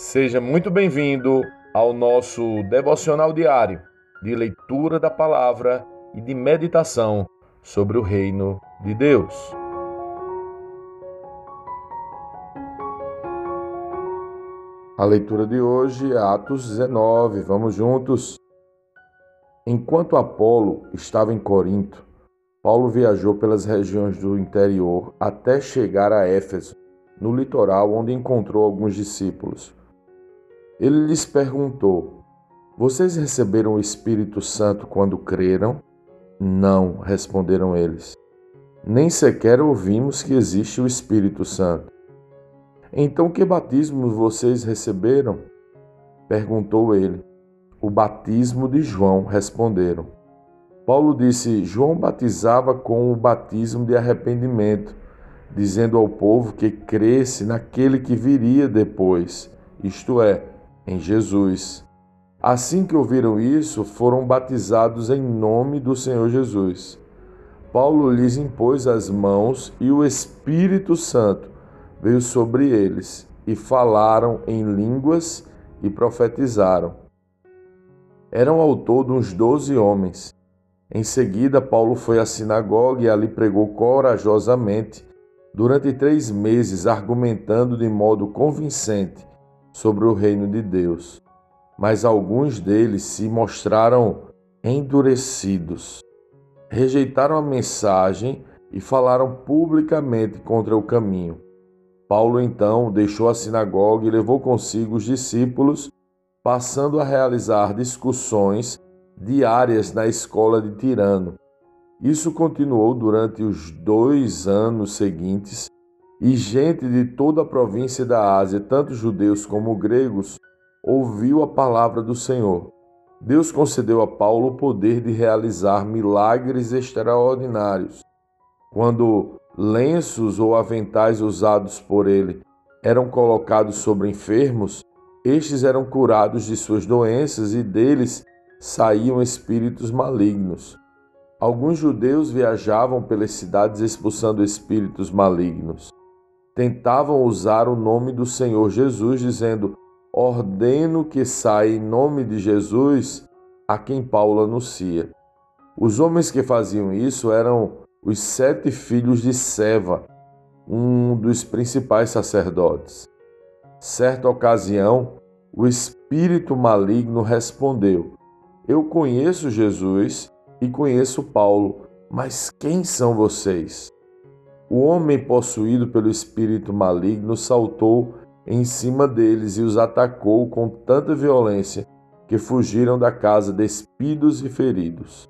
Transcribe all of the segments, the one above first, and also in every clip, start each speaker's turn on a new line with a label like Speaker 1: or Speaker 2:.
Speaker 1: Seja muito bem-vindo ao nosso devocional diário de leitura da palavra e de meditação sobre o reino de Deus. A leitura de hoje é Atos 19. Vamos juntos. Enquanto Apolo estava em Corinto, Paulo viajou pelas regiões do interior até chegar a Éfeso, no litoral, onde encontrou alguns discípulos. Ele lhes perguntou: Vocês receberam o Espírito Santo quando creram? Não, responderam eles. Nem sequer ouvimos que existe o Espírito Santo. Então, que batismo vocês receberam? Perguntou ele. O batismo de João, responderam. Paulo disse: João batizava com o batismo de arrependimento, dizendo ao povo que cresce naquele que viria depois, isto é, em Jesus. Assim que ouviram isso, foram batizados em nome do Senhor Jesus. Paulo lhes impôs as mãos e o Espírito Santo veio sobre eles e falaram em línguas e profetizaram. Eram ao todo uns doze homens. Em seguida, Paulo foi à sinagoga e ali pregou corajosamente durante três meses, argumentando de modo convincente sobre o reino de Deus. Mas alguns deles se mostraram endurecidos, rejeitaram a mensagem e falaram publicamente contra o caminho. Paulo então deixou a sinagoga e levou consigo os discípulos, passando a realizar discussões diárias na escola de Tirano. Isso continuou durante os dois anos seguintes, e gente de toda a província da Ásia, tanto judeus como gregos, ouviu a palavra do Senhor. Deus concedeu a Paulo o poder de realizar milagres extraordinários. Quando lenços ou aventais usados por ele eram colocados sobre enfermos, estes eram curados de suas doenças e deles saíam espíritos malignos. Alguns judeus viajavam pelas cidades expulsando espíritos malignos tentavam usar o nome do Senhor Jesus, dizendo: Ordeno que saia em nome de Jesus a quem Paulo anuncia. Os homens que faziam isso eram os sete filhos de Seva, um dos principais sacerdotes. Certa ocasião, o espírito maligno respondeu: Eu conheço Jesus e conheço Paulo, mas quem são vocês? O homem possuído pelo espírito maligno saltou em cima deles e os atacou com tanta violência que fugiram da casa despidos e feridos.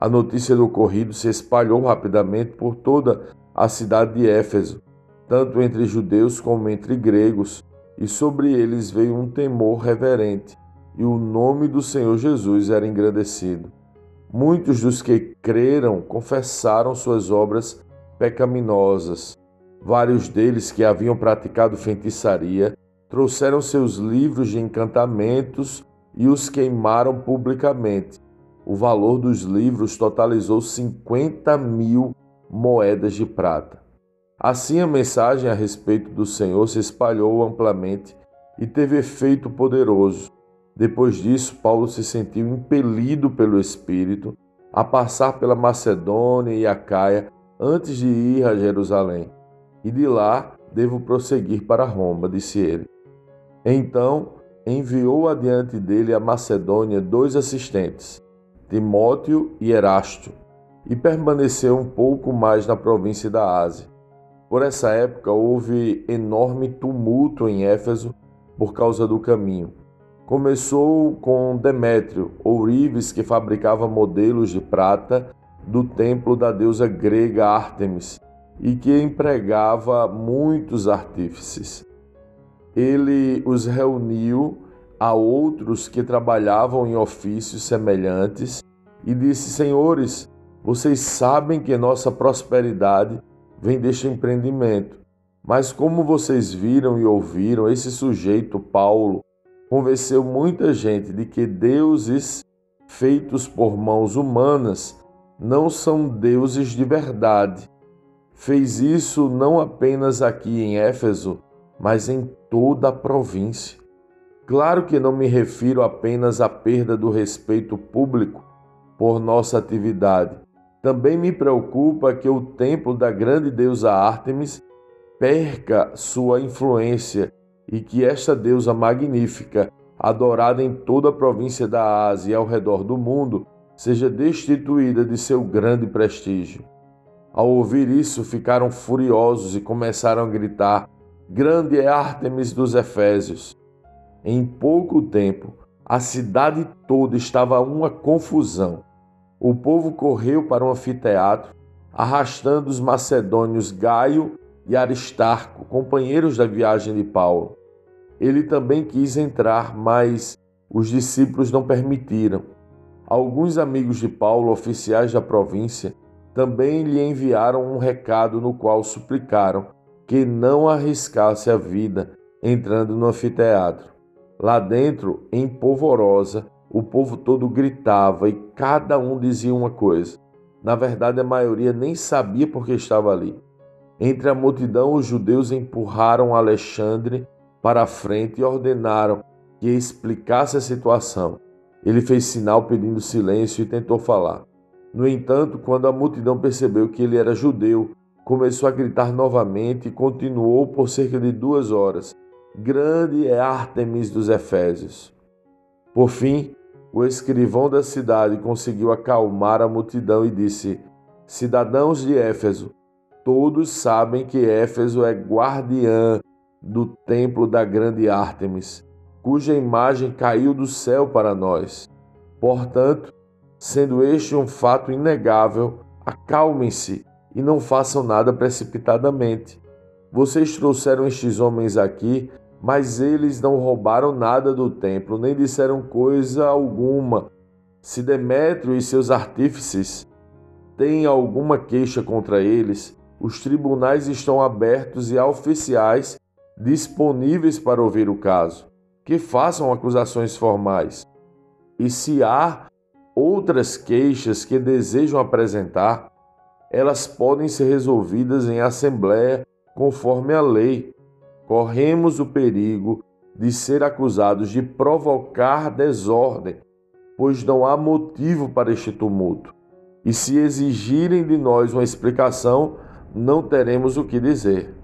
Speaker 1: A notícia do ocorrido se espalhou rapidamente por toda a cidade de Éfeso, tanto entre judeus como entre gregos, e sobre eles veio um temor reverente, e o nome do Senhor Jesus era engrandecido. Muitos dos que creram confessaram suas obras pecaminosas. Vários deles que haviam praticado feitiçaria trouxeram seus livros de encantamentos e os queimaram publicamente. O valor dos livros totalizou 50 mil moedas de prata. Assim, a mensagem a respeito do Senhor se espalhou amplamente e teve efeito poderoso. Depois disso, Paulo se sentiu impelido pelo Espírito a passar pela Macedônia e a Caia antes de ir a Jerusalém, e de lá devo prosseguir para Roma, disse ele. Então enviou adiante dele a Macedônia dois assistentes, Timóteo e Erasto, e permaneceu um pouco mais na província da Ásia. Por essa época houve enorme tumulto em Éfeso por causa do caminho. Começou com Demétrio, ourives que fabricava modelos de prata do templo da deusa grega Ártemis e que empregava muitos artífices. Ele os reuniu a outros que trabalhavam em ofícios semelhantes e disse: Senhores, vocês sabem que nossa prosperidade vem deste empreendimento. Mas como vocês viram e ouviram, esse sujeito, Paulo, convenceu muita gente de que deuses feitos por mãos humanas não são deuses de verdade. Fez isso não apenas aqui em Éfeso, mas em toda a província. Claro que não me refiro apenas à perda do respeito público por nossa atividade. Também me preocupa que o templo da grande deusa Ártemis perca sua influência e que esta deusa magnífica, adorada em toda a província da Ásia e ao redor do mundo, seja destituída de seu grande prestígio. Ao ouvir isso, ficaram furiosos e começaram a gritar: Grande é Ártemis dos Efésios! Em pouco tempo, a cidade toda estava uma confusão. O povo correu para o anfiteatro, arrastando os macedônios Gaio e Aristarco, companheiros da viagem de Paulo. Ele também quis entrar, mas os discípulos não permitiram. Alguns amigos de Paulo, oficiais da província, também lhe enviaram um recado no qual suplicaram que não arriscasse a vida entrando no anfiteatro. Lá dentro, em polvorosa, o povo todo gritava e cada um dizia uma coisa. Na verdade, a maioria nem sabia por que estava ali. Entre a multidão, os judeus empurraram Alexandre para a frente e ordenaram que explicasse a situação. Ele fez sinal pedindo silêncio e tentou falar. No entanto, quando a multidão percebeu que ele era judeu, começou a gritar novamente e continuou por cerca de duas horas. Grande é Ártemis dos Efésios. Por fim, o escrivão da cidade conseguiu acalmar a multidão e disse: Cidadãos de Éfeso, todos sabem que Éfeso é guardiã do templo da grande Ártemis, cuja imagem caiu do céu para nós. Portanto, sendo este um fato inegável, acalmem-se e não façam nada precipitadamente. Vocês trouxeram estes homens aqui mas eles não roubaram nada do templo, nem disseram coisa alguma. Se Demétrio e seus artífices têm alguma queixa contra eles, os tribunais estão abertos e há oficiais disponíveis para ouvir o caso, que façam acusações formais. E se há outras queixas que desejam apresentar, elas podem ser resolvidas em assembleia conforme a lei corremos o perigo de ser acusados de provocar desordem, pois não há motivo para este tumulto. E se exigirem de nós uma explicação, não teremos o que dizer.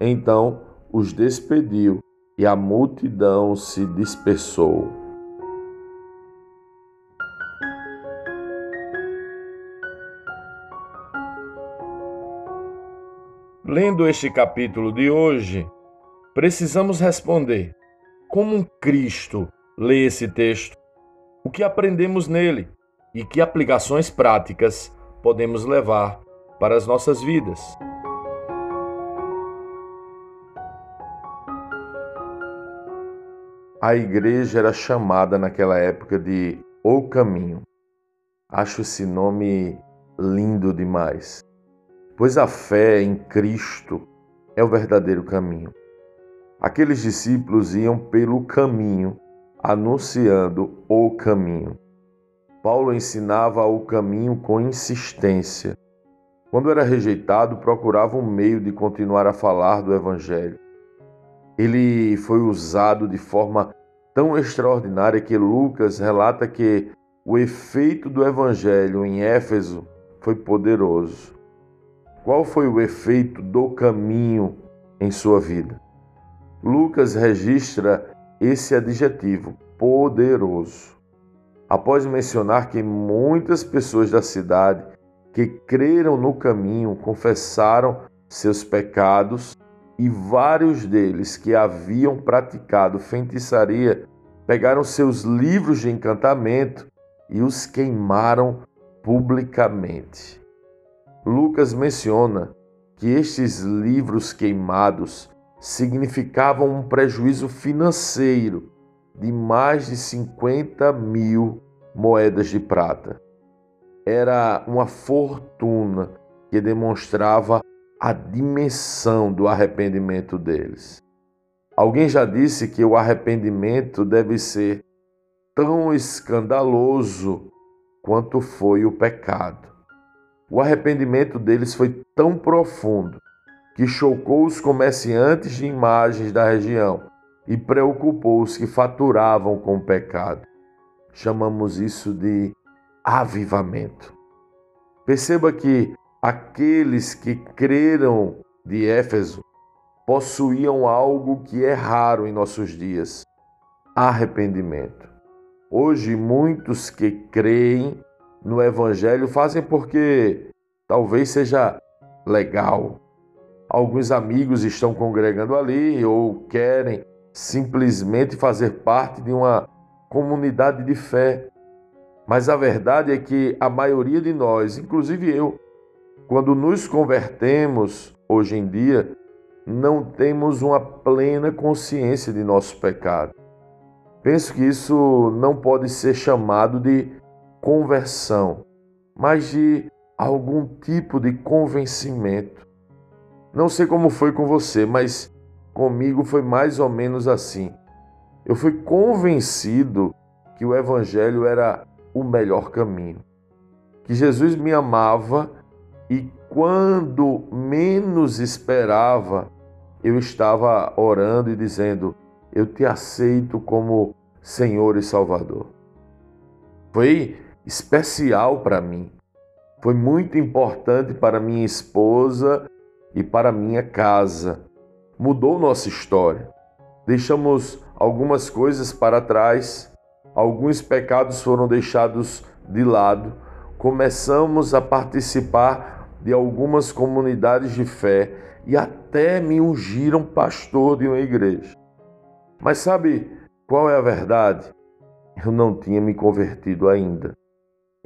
Speaker 1: Então os despediu e a multidão se dispersou. Lendo este capítulo de hoje, precisamos responder: como Cristo lê esse texto? O que aprendemos nele e que aplicações práticas podemos levar para as nossas vidas? A igreja era chamada naquela época de O Caminho. Acho esse nome lindo demais, pois a fé em Cristo é o verdadeiro caminho. Aqueles discípulos iam pelo caminho, anunciando o caminho. Paulo ensinava o caminho com insistência. Quando era rejeitado, procurava um meio de continuar a falar do Evangelho. Ele foi usado de forma tão extraordinária que Lucas relata que o efeito do Evangelho em Éfeso foi poderoso. Qual foi o efeito do caminho em sua vida? Lucas registra esse adjetivo, poderoso. Após mencionar que muitas pessoas da cidade que creram no caminho confessaram seus pecados e vários deles que haviam praticado feitiçaria pegaram seus livros de encantamento e os queimaram publicamente. Lucas menciona que estes livros queimados significavam um prejuízo financeiro de mais de 50 mil moedas de prata. Era uma fortuna que demonstrava a dimensão do arrependimento deles. Alguém já disse que o arrependimento deve ser tão escandaloso quanto foi o pecado. O arrependimento deles foi tão profundo que chocou os comerciantes de imagens da região, e preocupou os que faturavam com o pecado. Chamamos isso de avivamento. Perceba que aqueles que creram de Éfeso possuíam algo que é raro em nossos dias: arrependimento. Hoje, muitos que creem no Evangelho fazem porque talvez seja legal. Alguns amigos estão congregando ali ou querem simplesmente fazer parte de uma comunidade de fé. Mas a verdade é que a maioria de nós, inclusive eu, quando nos convertemos hoje em dia, não temos uma plena consciência de nosso pecado. Penso que isso não pode ser chamado de conversão, mas de algum tipo de convencimento. Não sei como foi com você, mas comigo foi mais ou menos assim. Eu fui convencido que o Evangelho era o melhor caminho, que Jesus me amava e quando menos esperava, eu estava orando e dizendo: Eu te aceito como Senhor e Salvador. Foi especial para mim. Foi muito importante para minha esposa e para minha casa. Mudou nossa história. Deixamos algumas coisas para trás, alguns pecados foram deixados de lado. Começamos a participar de algumas comunidades de fé e até me ungiram pastor de uma igreja. Mas sabe qual é a verdade? Eu não tinha me convertido ainda.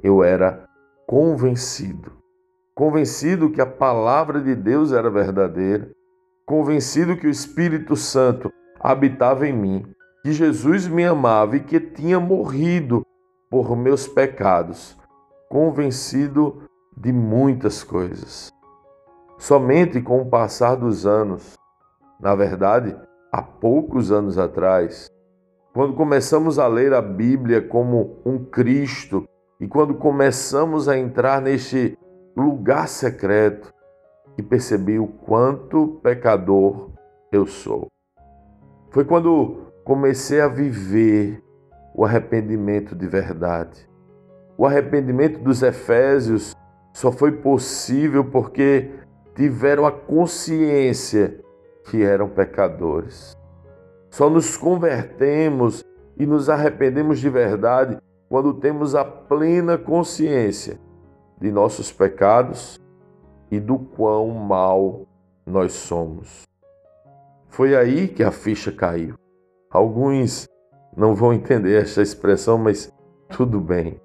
Speaker 1: Eu era convencido. Convencido que a palavra de Deus era verdadeira, convencido que o Espírito Santo habitava em mim, que Jesus me amava e que tinha morrido por meus pecados, convencido de muitas coisas. Somente com o passar dos anos, na verdade, há poucos anos atrás, quando começamos a ler a Bíblia como um Cristo e quando começamos a entrar neste lugar secreto, e percebi o quanto pecador eu sou. Foi quando comecei a viver o arrependimento de verdade. O arrependimento dos Efésios só foi possível porque tiveram a consciência que eram pecadores. Só nos convertemos e nos arrependemos de verdade quando temos a plena consciência de nossos pecados e do quão mal nós somos. Foi aí que a ficha caiu. Alguns não vão entender esta expressão, mas tudo bem.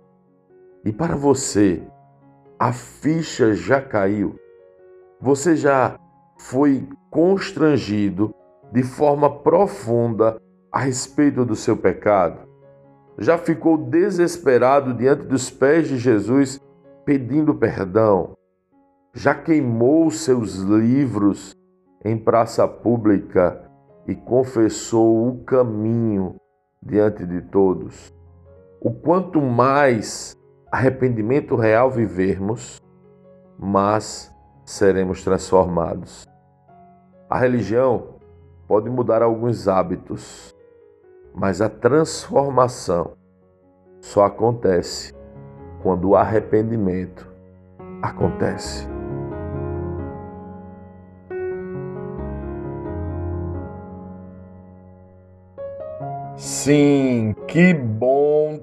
Speaker 1: E para você, a ficha já caiu? Você já foi constrangido de forma profunda a respeito do seu pecado? Já ficou desesperado diante dos pés de Jesus pedindo perdão? Já queimou seus livros em praça pública e confessou o caminho diante de todos? O quanto mais arrependimento real vivermos, mais seremos transformados. A religião pode mudar alguns hábitos, mas a transformação só acontece quando o arrependimento acontece. Sim, que bom